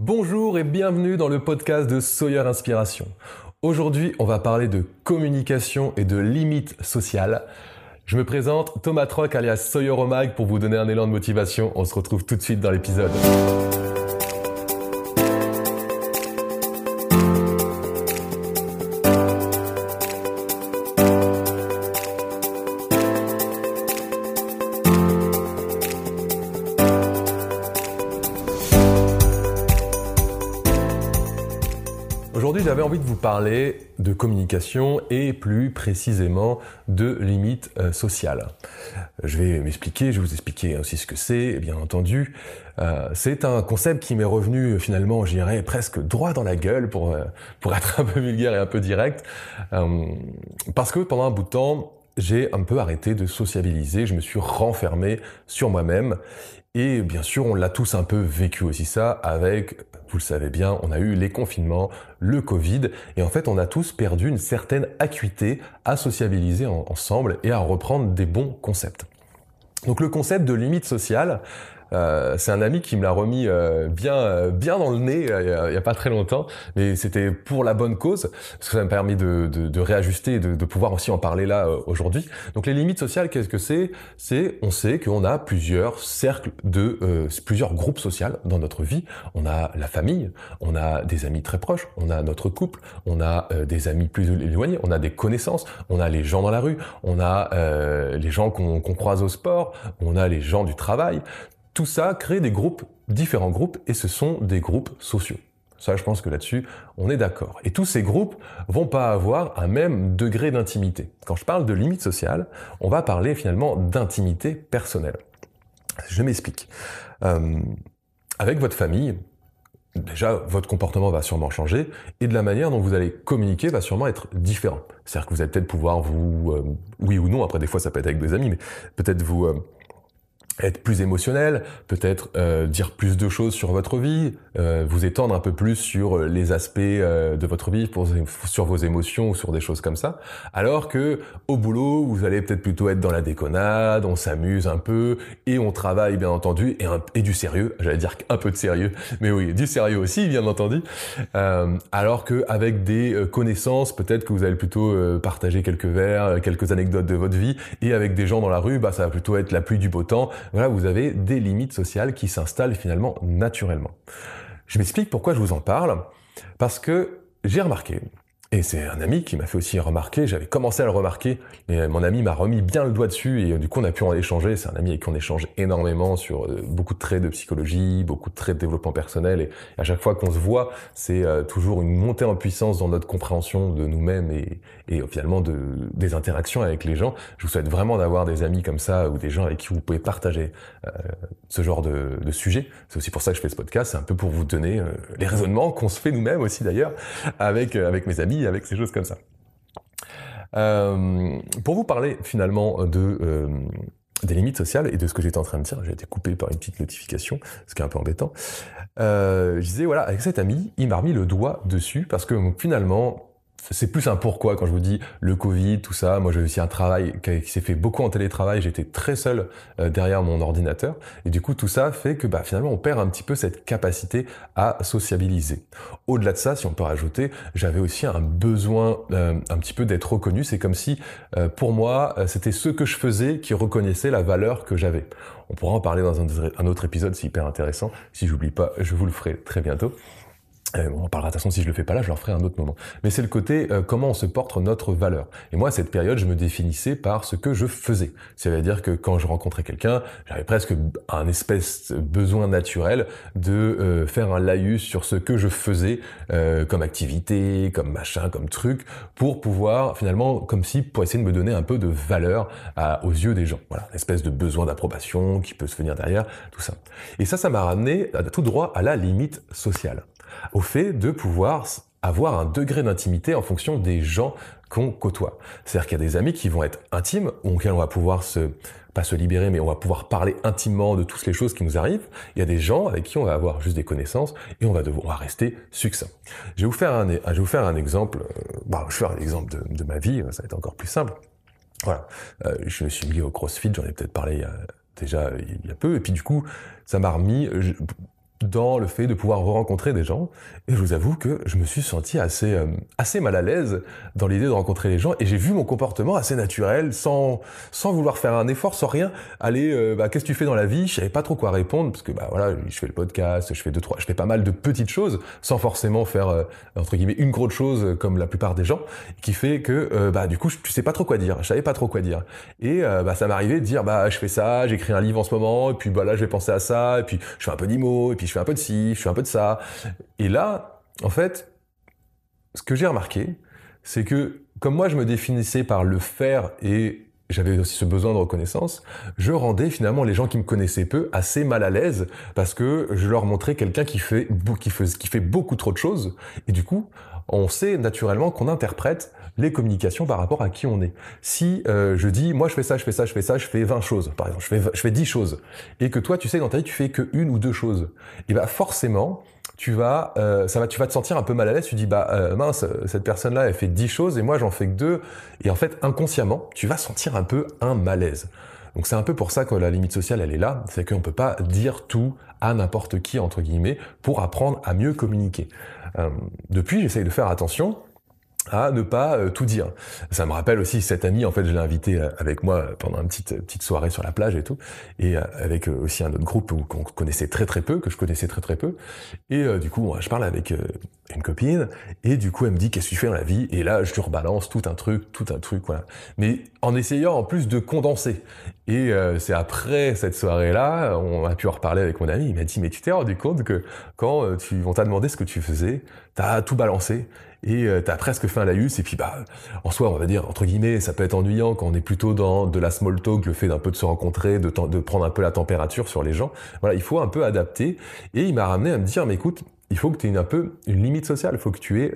Bonjour et bienvenue dans le podcast de Sawyer Inspiration. Aujourd'hui, on va parler de communication et de limites sociales. Je me présente Thomas Troc alias Sawyer Omag pour vous donner un élan de motivation. On se retrouve tout de suite dans l'épisode. Communication et plus précisément de limites euh, sociales. Je vais m'expliquer, je vais vous expliquer aussi ce que c'est, bien entendu. Euh, c'est un concept qui m'est revenu finalement, je dirais, presque droit dans la gueule pour, euh, pour être un peu vulgaire et un peu direct. parce que pendant un bout de temps, j'ai un peu arrêté de sociabiliser, je me suis renfermé sur moi-même. Et bien sûr, on l'a tous un peu vécu aussi ça avec, vous le savez bien, on a eu les confinements, le Covid, et en fait, on a tous perdu une certaine acuité à sociabiliser ensemble et à reprendre des bons concepts. Donc le concept de limite sociale, euh, c'est un ami qui me l'a remis euh, bien, euh, bien dans le nez il y a pas très longtemps, mais c'était pour la bonne cause, parce que ça m'a permis de, de, de réajuster et de, de, pouvoir aussi en parler là aujourd'hui. Donc les limites sociales, qu'est-ce que c'est? C'est, on sait qu'on a plusieurs cercles de, plusieurs groupes sociaux dans notre vie. On a la famille, on a des amis très proches, on a notre couple, on a des amis plus éloignés, on a des connaissances, on a les gens dans la rue, on a les gens qu'on croise au sport, on a les gens du travail. Tout ça crée des groupes, différents groupes, et ce sont des groupes sociaux. Ça, je pense que là-dessus, on est d'accord. Et tous ces groupes vont pas avoir un même degré d'intimité. Quand je parle de limite sociale, on va parler finalement d'intimité personnelle. Je m'explique. Euh, avec votre famille, déjà, votre comportement va sûrement changer et de la manière dont vous allez communiquer va sûrement être différent. C'est-à-dire que vous allez peut-être pouvoir vous, euh, oui ou non, après des fois ça peut être avec des amis, mais peut-être vous... Euh, être plus émotionnel, peut-être euh, dire plus de choses sur votre vie, euh, vous étendre un peu plus sur les aspects euh, de votre vie, pour, sur vos émotions ou sur des choses comme ça. Alors que au boulot, vous allez peut-être plutôt être dans la déconnade, on s'amuse un peu et on travaille bien entendu et, du sérieux. J'allais dire un peu de sérieux, mais oui, du sérieux aussi bien entendu. alors que avec des connaissances, peut-être que vous allez plutôt partager quelques vers, quelques anecdotes de votre vie et avec des gens dans la rue, bah ça va plutôt être la pluie du beau temps voilà, vous avez des limites sociales qui s'installent finalement naturellement. Je m'explique pourquoi je vous en parle. Parce que j'ai remarqué, et c'est un ami qui m'a fait aussi remarquer, j'avais commencé à le remarquer, mais mon ami m'a remis bien le doigt dessus et euh, du coup on a pu en échanger. C'est un ami avec qui on échange énormément sur euh, beaucoup de traits de psychologie, beaucoup de traits de développement personnel et à chaque fois qu'on se voit, c'est euh, toujours une montée en puissance dans notre compréhension de nous-mêmes et, et finalement de, des interactions avec les gens. Je vous souhaite vraiment d'avoir des amis comme ça ou des gens avec qui vous pouvez partager ce genre de, de sujet. C'est aussi pour ça que je fais ce podcast, c'est un peu pour vous donner les raisonnements qu'on se fait nous-mêmes aussi d'ailleurs avec, avec mes amis avec ces choses comme ça. Euh, pour vous parler finalement euh, des limites sociales et de ce que j'étais en train de dire, j'ai été coupé par une petite notification, ce qui est un peu embêtant. Euh, je disais voilà, avec cet ami, il m'a remis le doigt dessus parce que finalement, c'est plus un pourquoi quand je vous dis le Covid, tout ça. Moi, j'ai aussi un travail qui s'est fait beaucoup en télétravail. J'étais très seul euh, derrière mon ordinateur. Et du coup, tout ça fait que bah, finalement, on perd un petit peu cette capacité à sociabiliser. Au-delà de ça, si on peut rajouter, j'avais aussi un besoin euh, un petit peu d'être reconnu. C'est comme si, euh, pour moi, c'était ce que je faisais qui reconnaissait la valeur que j'avais. On pourra en parler dans un autre épisode, c'est hyper intéressant. Si j'oublie pas, je vous le ferai très bientôt. Euh, on parlera de toute façon si je le fais pas là, je leur ferai un autre moment. Mais c'est le côté euh, comment on se porte notre valeur. Et moi, à cette période, je me définissais par ce que je faisais. C'est-à-dire que quand je rencontrais quelqu'un, j'avais presque un espèce de besoin naturel de euh, faire un laïus sur ce que je faisais comme activité, comme machin, comme truc, pour pouvoir finalement, comme si pour essayer de me donner un peu de valeur aux yeux des gens. Voilà, une espèce de besoin d'approbation qui peut se venir derrière, tout ça. Et ça, ça m'a ramené à tout droit à la limite sociale au fait de pouvoir avoir un degré d'intimité en fonction des gens qu'on côtoie. C'est-à-dire qu'il y a des amis qui vont être intimes, auxquels on va pouvoir se, pas se libérer, mais on va pouvoir parler intimement de toutes les choses qui nous arrivent. Il y a des gens avec qui on va avoir juste des connaissances et on va devoir rester succinct. Je vais vous faire un, je vais vous faire un exemple, euh, je vais faire un exemple de, ma vie, ça va être encore plus simple. Voilà, euh, je me suis mis au CrossFit, j'en ai peut-être parlé a, déjà il y a peu, et puis du coup, ça m'a remis, dans le fait de pouvoir rencontrer des gens. Et je vous avoue que je me suis senti assez, euh, assez mal à l'aise dans l'idée de rencontrer les gens. Et j'ai vu mon comportement assez naturel, sans, sans vouloir faire un effort, sans rien. Aller, euh, bah, qu'est-ce que tu fais dans la vie? Je savais pas trop quoi répondre, parce que bah voilà, je fais le podcast, je fais deux, trois, je fais pas mal de petites choses, sans forcément faire, euh, entre guillemets, une grosse chose comme la plupart des gens, qui fait que, bah, du coup, tu sais pas trop quoi dire. Je savais pas trop quoi dire. Et bah, ça m'arrivait de dire, bah, je fais ça, j'écris un livre en ce moment, et puis bah, là, je vais penser à ça, et puis je fais un peu d'IMO, et puis je fais un peu de ci, je fais un peu de ça. Et là, en fait, ce que j'ai remarqué, c'est que comme moi je me définissais par le faire et j'avais aussi ce besoin de reconnaissance, je rendais finalement les gens qui me connaissaient peu assez mal à l'aise parce que je leur montrais quelqu'un qui fait, qui, fait, qui fait beaucoup trop de choses et du coup, on sait naturellement qu'on interprète les communications par rapport à qui on est. Si euh, je dis, moi je fais ça, je fais ça, je fais ça, je fais 20 choses, par exemple, je fais, je fais 10 choses, et que toi tu sais dans ta vie tu fais que une ou deux choses, et bah forcément, tu vas, euh, ça va, tu vas te sentir un peu mal à l'aise. Tu dis bah euh, mince, cette personne-là elle fait 10 choses et moi j'en fais que deux. Et en fait inconsciemment, tu vas sentir un peu un malaise. Donc c'est un peu pour ça que la limite sociale elle est là, c'est qu'on peut pas dire tout à n'importe qui entre guillemets pour apprendre à mieux communiquer. Euh, depuis j'essaye de faire attention à ne pas euh, tout dire. Ça me rappelle aussi cet ami, en fait, je l'ai invité euh, avec moi pendant une petite petite soirée sur la plage et tout, et euh, avec aussi un autre groupe qu'on connaissait très très peu, que je connaissais très très peu. Et du coup, je parle avec une copine, et du coup, elle me dit qu'est-ce que tu fais dans la vie? Et là, je lui rebalance tout un truc, tout un truc, voilà. Mais en essayant en plus de condenser. Et c'est après cette soirée-là, on a pu en reparler avec mon ami. Il m'a dit mais tu t'es rendu compte que quand tu on t'a demandé ce que tu faisais, t'as tout balancé et euh, t'as presque fait un laïus et puis bah en soi on va dire entre guillemets ça peut être ennuyant quand on est plutôt dans de la small talk le fait d'un peu de se rencontrer de, de prendre un peu la température sur les gens. Voilà il faut un peu adapter et il m'a ramené à me dire mais écoute il faut que tu aies un peu une limite sociale il faut que tu aies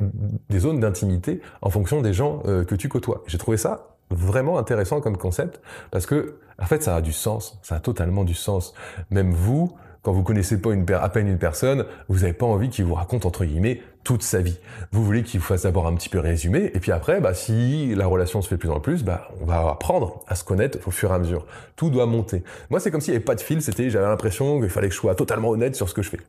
des zones d'intimité en fonction des gens euh, que tu côtoies. J'ai trouvé ça vraiment intéressant comme concept parce que en fait ça a du sens ça a totalement du sens. Même vous quand vous connaissez pas à peine une personne, vous n'avez pas envie qu'il vous raconte entre guillemets toute sa vie. Vous voulez qu'il vous fasse d'abord un petit peu résumé, et puis après, bah, si la relation se fait plus en plus, bah, on va apprendre à se connaître au fur et à mesure. Tout doit monter. Moi, c'est comme s'il n'y avait pas de fil, c'était, j'avais l'impression qu'il fallait que je sois totalement honnête sur ce que je fais.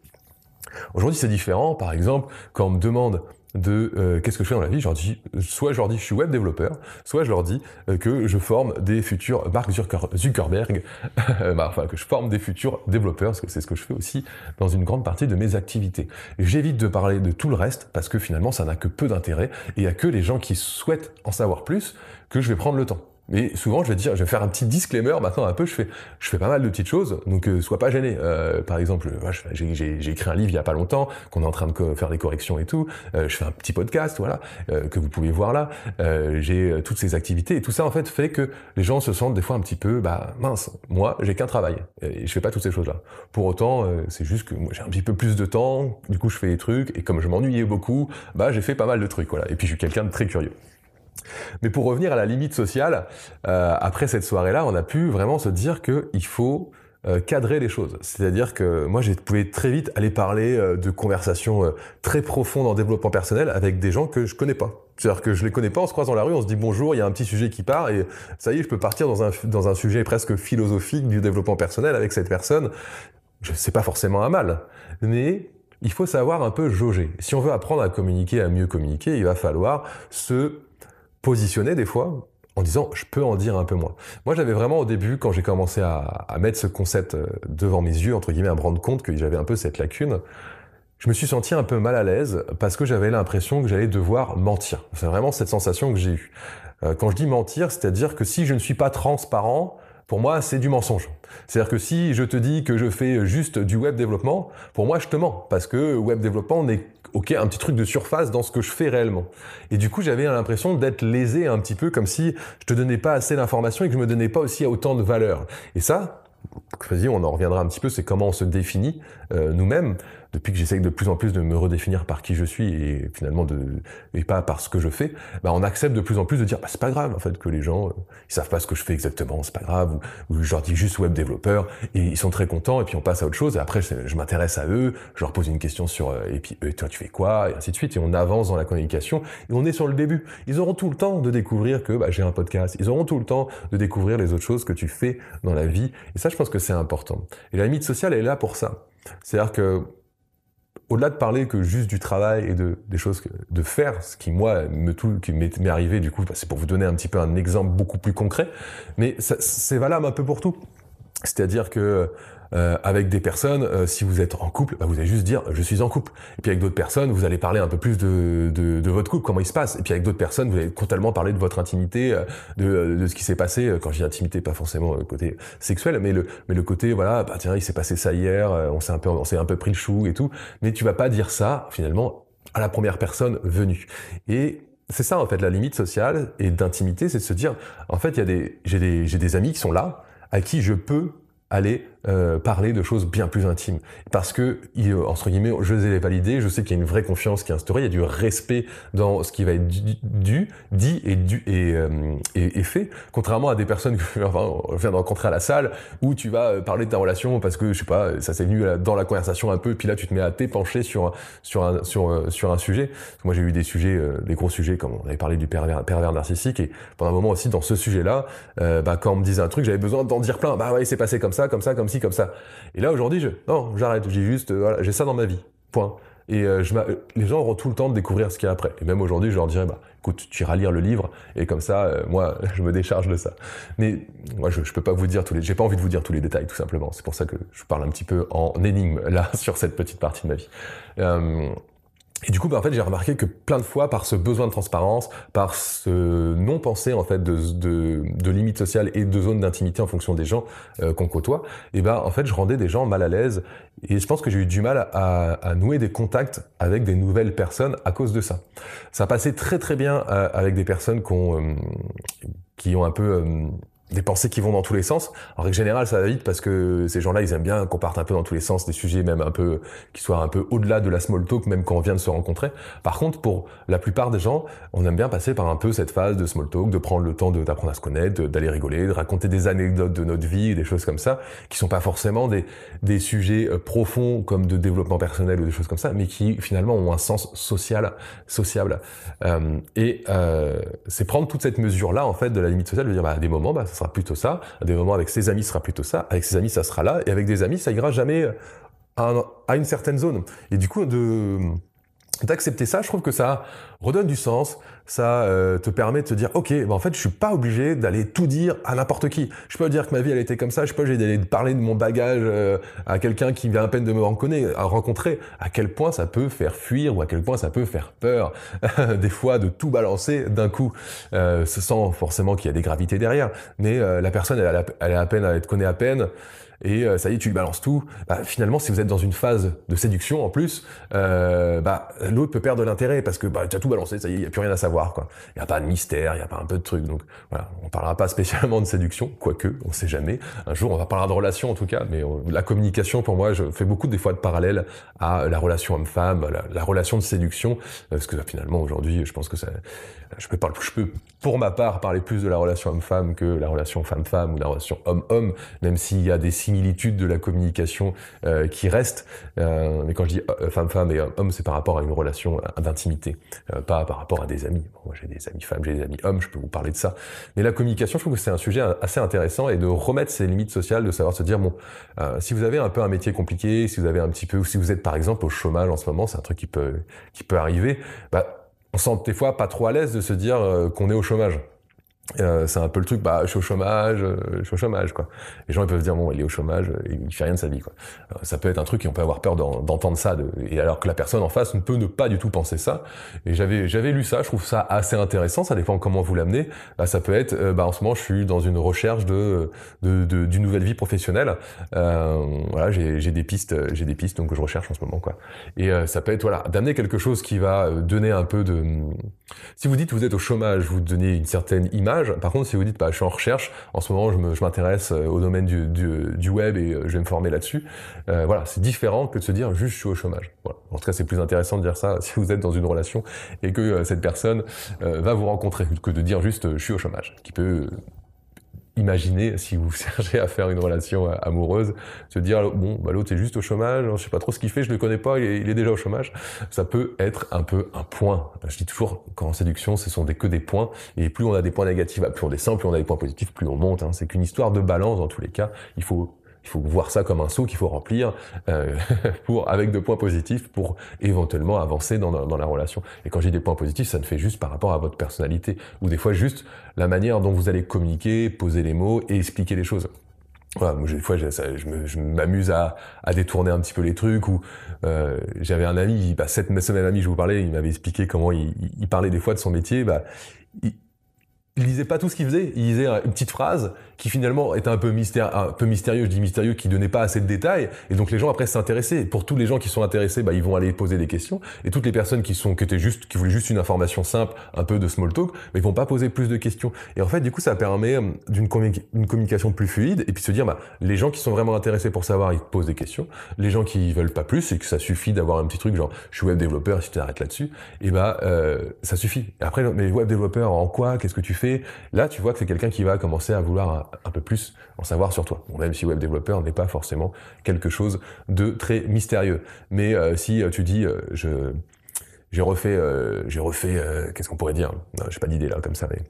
Aujourd'hui, c'est différent. Par exemple, quand on me demande de euh, qu'est-ce que je fais dans la vie, je dis, soit je leur dis je suis web développeur, soit je leur dis euh, que je forme des futurs Mark Zuckerberg, bah, enfin que je forme des futurs développeurs, parce que c'est ce que je fais aussi dans une grande partie de mes activités. J'évite de parler de tout le reste parce que finalement ça n'a que peu d'intérêt et il y a que les gens qui souhaitent en savoir plus que je vais prendre le temps. Mais souvent, je vais dire, je vais faire un petit disclaimer. Maintenant, un peu, je fais, je fais pas mal de petites choses, donc euh, sois pas gêné. Euh, par exemple, j'ai écrit un livre il y a pas longtemps, qu'on est en train de faire des corrections et tout. Euh, je fais un petit podcast, voilà, euh, que vous pouvez voir là. Euh, j'ai toutes ces activités et tout ça, en fait, fait que les gens se sentent des fois un petit peu, bah mince, moi, j'ai qu'un travail et je fais pas toutes ces choses-là. Pour autant, c'est juste que moi, j'ai un petit peu plus de temps. Du coup, je fais des trucs et comme je m'ennuyais beaucoup, bah j'ai fait pas mal de trucs, voilà. Et puis, je suis quelqu'un de très curieux. Mais pour revenir à la limite sociale, euh, après cette soirée-là, on a pu vraiment se dire qu'il faut euh, cadrer les choses. C'est-à-dire que moi, j'ai pouvais très vite aller parler euh, de conversations très profondes en développement personnel avec des gens que je connais pas. C'est-à-dire que je les connais pas, on se croise dans la rue, on se dit bonjour, il y a un petit sujet qui part et ça y est, je peux partir dans un, dans un sujet presque philosophique du développement personnel avec cette personne. Je sais pas forcément un mal, mais il faut savoir un peu jauger. Si on veut apprendre à communiquer, à mieux communiquer, il va falloir se positionner des fois en disant je peux en dire un peu moins. Moi j'avais vraiment au début quand j'ai commencé à, mettre ce concept euh, devant mes yeux entre guillemets à me rendre compte que j'avais un peu cette lacune, je me suis senti un peu mal à l'aise parce que j'avais l'impression que j'allais devoir mentir. C'est vraiment cette sensation que j'ai eue. Euh, quand je dis mentir, c'est-à-dire que si je ne suis pas transparent, pour moi, c'est du mensonge. C'est-à-dire que si je te dis que je fais juste du web développement, pour moi, je te mens. Parce que web développement n'est ok, un petit truc de surface dans ce que je fais réellement. Et du coup, j'avais l'impression d'être lésé un petit peu, comme si je te donnais pas assez d'informations et que je me donnais pas aussi autant de valeur. Et ça, vas-y, on en reviendra un petit peu, c'est comment on se définit euh, nous-mêmes depuis que j'essaye de plus en plus de me redéfinir par qui je suis et finalement de et pas par ce que je fais, bah on accepte de plus en plus de dire bah c'est pas grave en fait que les gens euh, ils savent pas ce que je fais exactement, c'est pas grave ou, je leur dis juste web développeur et ils sont très contents et puis on passe à autre chose et après je, m'intéresse à eux, je leur pose une question sur euh, et puis toi tu fais quoi et ainsi de suite et on avance dans la communication et on est sur le début. Ils auront tout le temps de découvrir que bah, j'ai un podcast, ils auront tout le temps de découvrir les autres choses que tu fais dans la vie et ça je pense que c'est important. Et la limite sociale elle est là pour ça. C'est-à-dire que au-delà de parler que juste du travail et de des choses de faire, ce qui moi me tout, qui m'est arrivé du coup, bah, c'est pour vous donner un petit peu un exemple beaucoup plus concret, mais c'est valable un peu pour tout. C'est-à-dire que euh, avec des personnes, euh, si vous êtes en couple, bah, vous allez juste dire je suis en couple. Et puis avec d'autres personnes, vous allez parler un peu plus de, de, de, votre couple, comment il se passe. Et puis avec d'autres personnes, vous allez totalement parler de votre intimité, euh, de, de ce qui s'est passé. Quand je dis intimité, pas forcément le côté sexuel, mais le, mais le côté voilà, bah tiens, il s'est passé ça hier, on s'est un peu, on s'est un peu pris le chou et tout. Mais tu vas pas dire ça finalement à la première personne venue. Et c'est ça en fait la limite sociale et d'intimité, c'est de se dire en fait il y a des j'ai des j'ai des amis qui sont là à qui je peux aller euh, parler de choses bien plus intimes. Parce que, il, entre guillemets, je les ai validés, je sais qu'il y a une vraie confiance qui est instaurée, il y a du respect dans ce qui va être dû, dit et, et, euh, et, et, fait, contrairement à des personnes que je viens de rencontrer à la salle, où tu vas euh, parler de ta relation parce que, je sais pas, ça s'est venu dans la conversation un peu, puis là tu te mets à t'épancher sur, sur, un, sur, sur un sujet. Moi j'ai eu des sujets, des gros sujets, comme on avait parlé du pervers, narcissique, et pendant un moment aussi, dans ce sujet-là, bah, quand on me disait un truc, j'avais besoin d'en dire plein. Bah ouais, c'est passé comme ça, comme ça, comme comme ça. Et là aujourd'hui, je non, j'arrête. J'ai juste, euh, voilà, j'ai ça dans ma vie. Point. Et euh, je les gens auront tout le temps de découvrir ce qu'il y a après. Et même aujourd'hui, je leur dirais, bah, écoute, tu iras lire le livre, et comme ça, euh, moi, je me décharge de ça. Mais moi, je, je peux pas vous dire tous les, j'ai pas envie de vous dire tous les détails, tout simplement. C'est pour ça que je parle un petit peu en énigme là sur cette petite partie de ma vie. Et du coup, bah, en fait, j'ai remarqué que plein de fois, par ce besoin de transparence, par ce non-pensée en fait de, de, limites sociales et de zones d'intimité en fonction des gens euh, qu'on côtoie, et ben en fait, je rendais des gens mal à l'aise. Et je pense que j'ai eu du mal à, nouer des contacts avec des nouvelles personnes à cause de ça. Ça passait très très bien euh, avec des personnes qui ont, euh, qui ont un peu des pensées qui vont dans tous les sens. En règle générale, ça va vite parce que ces gens-là, ils aiment bien qu'on parte un peu dans tous les sens, des sujets même un peu qui soient un peu au-delà de la small talk, même quand on vient de se rencontrer. Par contre, pour la plupart des gens, on aime bien passer par un peu cette phase de small talk, de prendre le temps d'apprendre à se connaître, d'aller rigoler, de raconter des anecdotes de notre vie, des choses comme ça, qui sont pas forcément des, des sujets euh, profonds comme de développement personnel ou des choses comme ça, mais qui finalement ont un sens social, sociable. Euh, et euh, c'est prendre toute cette mesure-là en fait de la limite sociale, de dire bah, à des moments, bah, ça plutôt ça. À des moments avec ses amis, sera plutôt ça. Avec ses amis, ça sera là. Et avec des amis, ça ira jamais à, à une certaine zone. Et du coup, d'accepter ça, je trouve que ça redonne du sens, ça euh, te permet de te dire ok, bah en fait je suis pas obligé d'aller tout dire à n'importe qui. Je peux dire que ma vie elle était comme ça, je peux d'aller parler de mon bagage euh, à quelqu'un qui vient à peine de me rencontrer, à quel point ça peut faire fuir ou à quel point ça peut faire peur des fois de tout balancer d'un coup, euh, sans forcément qu'il y a des gravités derrière. Mais euh, la personne elle, à peine, elle te connaît à peine et ça y est, tu lui balances tout. Bah, finalement, si vous êtes dans une phase de séduction en plus, bah, l'autre peut perdre l'intérêt parce que tu as tout balancé, ça y est, il n'y a plus rien à savoir. Il n'y a pas de mystère, il n'y a pas un peu de truc. Donc voilà, on parlera pas spécialement de séduction, quoique, on sait jamais. Un jour, on va parler de relation en tout cas, mais la communication, pour moi, je fais beaucoup des fois de parallèles à la relation homme-femme, la, la, relation de séduction, parce que finalement, aujourd'hui, je pense que ça, je peux, parler, je peux, pour ma part, parler plus de la relation homme-femme que la relation femme-femme ou la relation homme-homme, même s'il y a des similitudes de la communication euh, qui restent. Euh, mais quand je dis euh, femme-femme et homme, c'est par rapport à une relation d'intimité, pas par rapport à des amis. moi, j'ai des amis femmes, j'ai des amis hommes, je peux vous parler de ça. Mais la communication, je trouve que c'est un sujet assez intéressant et de remettre ses limites sociales, de savoir se dire bon, si vous avez un peu un métier compliqué, si vous avez un petit peu, ou si vous êtes par exemple au chômage en ce moment, c'est un truc qui peut qui peut arriver. Bah, on sent des fois pas trop à l'aise de se dire euh, qu'on est au chômage. Euh, c'est un peu le truc, bah, je suis au chômage, euh, je suis au chômage, quoi. Les gens ils peuvent dire bon, il est au chômage, il fait rien de sa vie, quoi. Euh, ça peut être un truc et on peut avoir peur d'entendre ça, de, et alors que la personne en face ne peut ne pas du tout penser ça. Et j'avais j'avais lu ça, je trouve ça assez intéressant. Ça dépend comment vous l'amenez. Bah, ça peut être, bah, en ce moment, je suis dans une recherche de de, d'une nouvelle vie professionnelle. voilà, j'ai des pistes, j'ai des pistes donc je recherche en ce moment, quoi. Et ça peut être voilà, d'amener quelque chose qui va donner un peu de. Si vous dites vous êtes au chômage, vous donnez une certaine image par contre, si vous dites, bah, je suis en recherche, en ce moment, je m'intéresse euh, au domaine du, web et euh, je vais me former là-dessus. Euh, voilà, c'est différent que de se dire juste je suis au chômage. En tout cas, c'est plus intéressant de dire ça si vous êtes dans une relation et que cette personne va vous rencontrer que de dire juste je suis au chômage, qui peut imaginez si vous cherchez à faire une relation euh, amoureuse, se dire bon bah l'autre est juste au chômage, je sais pas trop ce qu'il fait, je le connais pas, il est, déjà au chômage. Ça peut être un peu un point. Je dis toujours qu'en séduction, ce sont des, que des points et plus on a des points négatifs, plus on descend, plus on a des points positifs, plus on monte. Hein. C'est qu'une histoire de balance dans tous les cas. Il faut Il faut voir ça comme un seau qu'il faut remplir euh, pour avec de points positifs pour éventuellement avancer dans, dans, la relation. Et quand j'ai des points positifs, ça ne fait juste par rapport à votre personnalité ou des fois juste la manière dont vous allez communiquer, poser les mots et expliquer les choses. Voilà, moi, des fois, je m'amuse à, à, détourner un petit peu les trucs. Ou euh, j'avais un ami, bah, cette semaine ami, je vous parlais, il m'avait expliqué comment il, il, parlait des fois de son métier. Bah, il, il disait pas tout ce qu'il faisait, il disait une petite phrase qui finalement était un peu, mystère, un peu mystérieux, je dis mystérieux, qui donnait pas assez de détails, et donc les gens après s'intéressaient. Pour tous les gens qui sont intéressés, bah, ils vont aller poser des questions, et toutes les personnes qui sont, qui étaient juste, qui voulaient juste une information simple, un peu de small talk, mais ils vont pas poser plus de questions. Et en fait, du coup, ça permet euh, d'une communication plus fluide, et puis se dire, bah, les gens qui sont vraiment intéressés pour savoir, ils posent des questions. Les gens qui veulent pas plus, et que ça suffit d'avoir un petit truc genre, je suis web développeur, si tu t'arrêtes là-dessus, et bah, euh, ça suffit. Et après, mais web développeur en quoi, qu'est-ce que tu fais? Là, tu vois que c'est quelqu'un qui va commencer à vouloir un, peu plus en savoir sur toi. Même si web développeur n'est pas forcément quelque chose de très mystérieux. Mais euh, si euh, tu dis, euh, j'ai refait, j'ai refait, qu'est-ce qu'on pourrait dire? J'ai pas d'idée là comme ça. Mais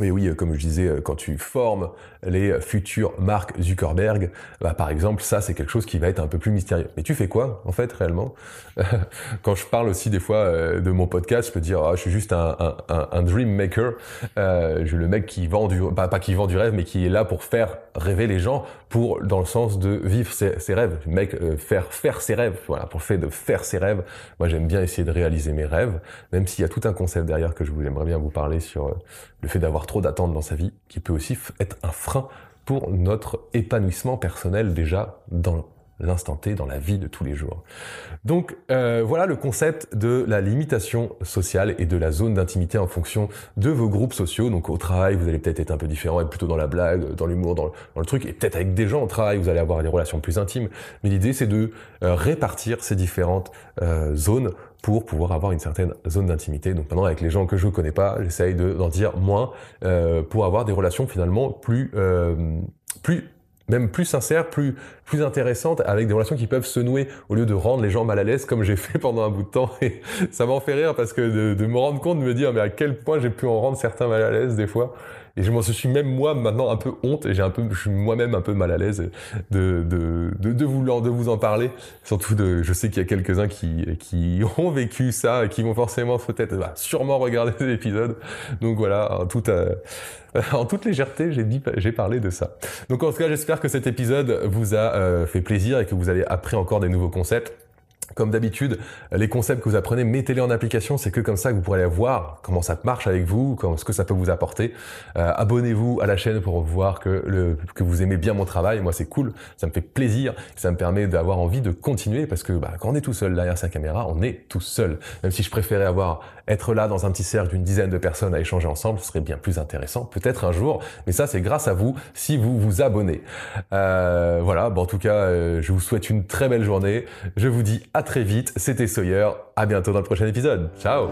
mais oui, comme je disais, quand tu formes les futures marques Zuckerberg, bah, par exemple, ça c'est quelque chose qui va être un peu plus mystérieux. Mais tu fais quoi en fait réellement Quand je parle aussi des fois euh, de mon podcast, je peux dire, ah, je suis juste un, dream maker. Euh, je suis le mec qui vend du, pas, pas qui vend du rêve, mais qui est là pour faire rêver les gens, pour dans le sens de vivre ses, rêves. Mec euh, faire faire ses rêves. Voilà, pour le fait de faire ses rêves. Moi, j'aime bien essayer de réaliser mes rêves, même s'il y a tout un concept derrière que je voulais bien vous parler sur euh, le fait d'avoir trop d'attentes dans sa vie, qui peut aussi être un frein pour notre épanouissement personnel déjà dans l'instant T dans la vie de tous les jours. Donc euh, voilà le concept de la limitation sociale et de la zone d'intimité en fonction de vos groupes sociaux. Donc au travail, vous allez peut-être être un peu différent, être plutôt dans la blague, dans l'humour, dans, le truc, et peut-être avec des gens au travail, vous allez avoir des relations plus intimes. Mais l'idée, c'est de euh, répartir ces différentes euh, zones pour pouvoir avoir une certaine zone d'intimité. Donc maintenant, avec les gens que je ne connais pas, j'essaye d'en dire moins pour avoir des relations finalement plus, plus même plus sincères, plus, plus avec des relations qui peuvent se nouer au lieu de rendre les gens mal à l'aise comme j'ai fait pendant un bout de temps. Et ça m'en fait rire parce que de, me rendre compte, de me dire mais à quel point j'ai pu en rendre certains mal à l'aise des fois. Et je m'en suis même moi maintenant un peu honte et j'ai un peu, je suis moi-même un peu mal à l'aise de, de, de, de, vous, de vous en parler. Surtout de, je sais qu'il y a quelques-uns qui, qui ont vécu ça et qui vont forcément peut-être, bah, sûrement regarder l'épisode. Donc voilà, en toute, euh, en toute légèreté, j'ai dit, j'ai parlé de ça. Donc en tout cas, j'espère que cet épisode vous a euh, fait plaisir et que vous avez appris encore des nouveaux concepts. Comme d'habitude, les concepts que vous apprenez, mettez-les en application. C'est que comme ça que vous pourrez voir comment ça marche avec vous, ce que ça peut vous apporter. Euh, abonnez-vous à la chaîne pour voir que, que vous aimez bien mon travail. Moi, c'est cool, ça me fait plaisir, ça me permet d'avoir envie de continuer parce que bah, quand on est tout seul derrière sa caméra, on est tout seul. Même si je préférais avoir être là dans un petit cercle d'une dizaine de personnes à échanger ensemble, ce serait bien plus intéressant, peut-être un jour. Mais ça, c'est grâce à vous si vous vous abonnez. Euh, voilà. Bon, en tout cas, euh, je vous souhaite une très belle journée. Je vous dis à très vite. C'était Sawyer. À bientôt dans le prochain épisode. Ciao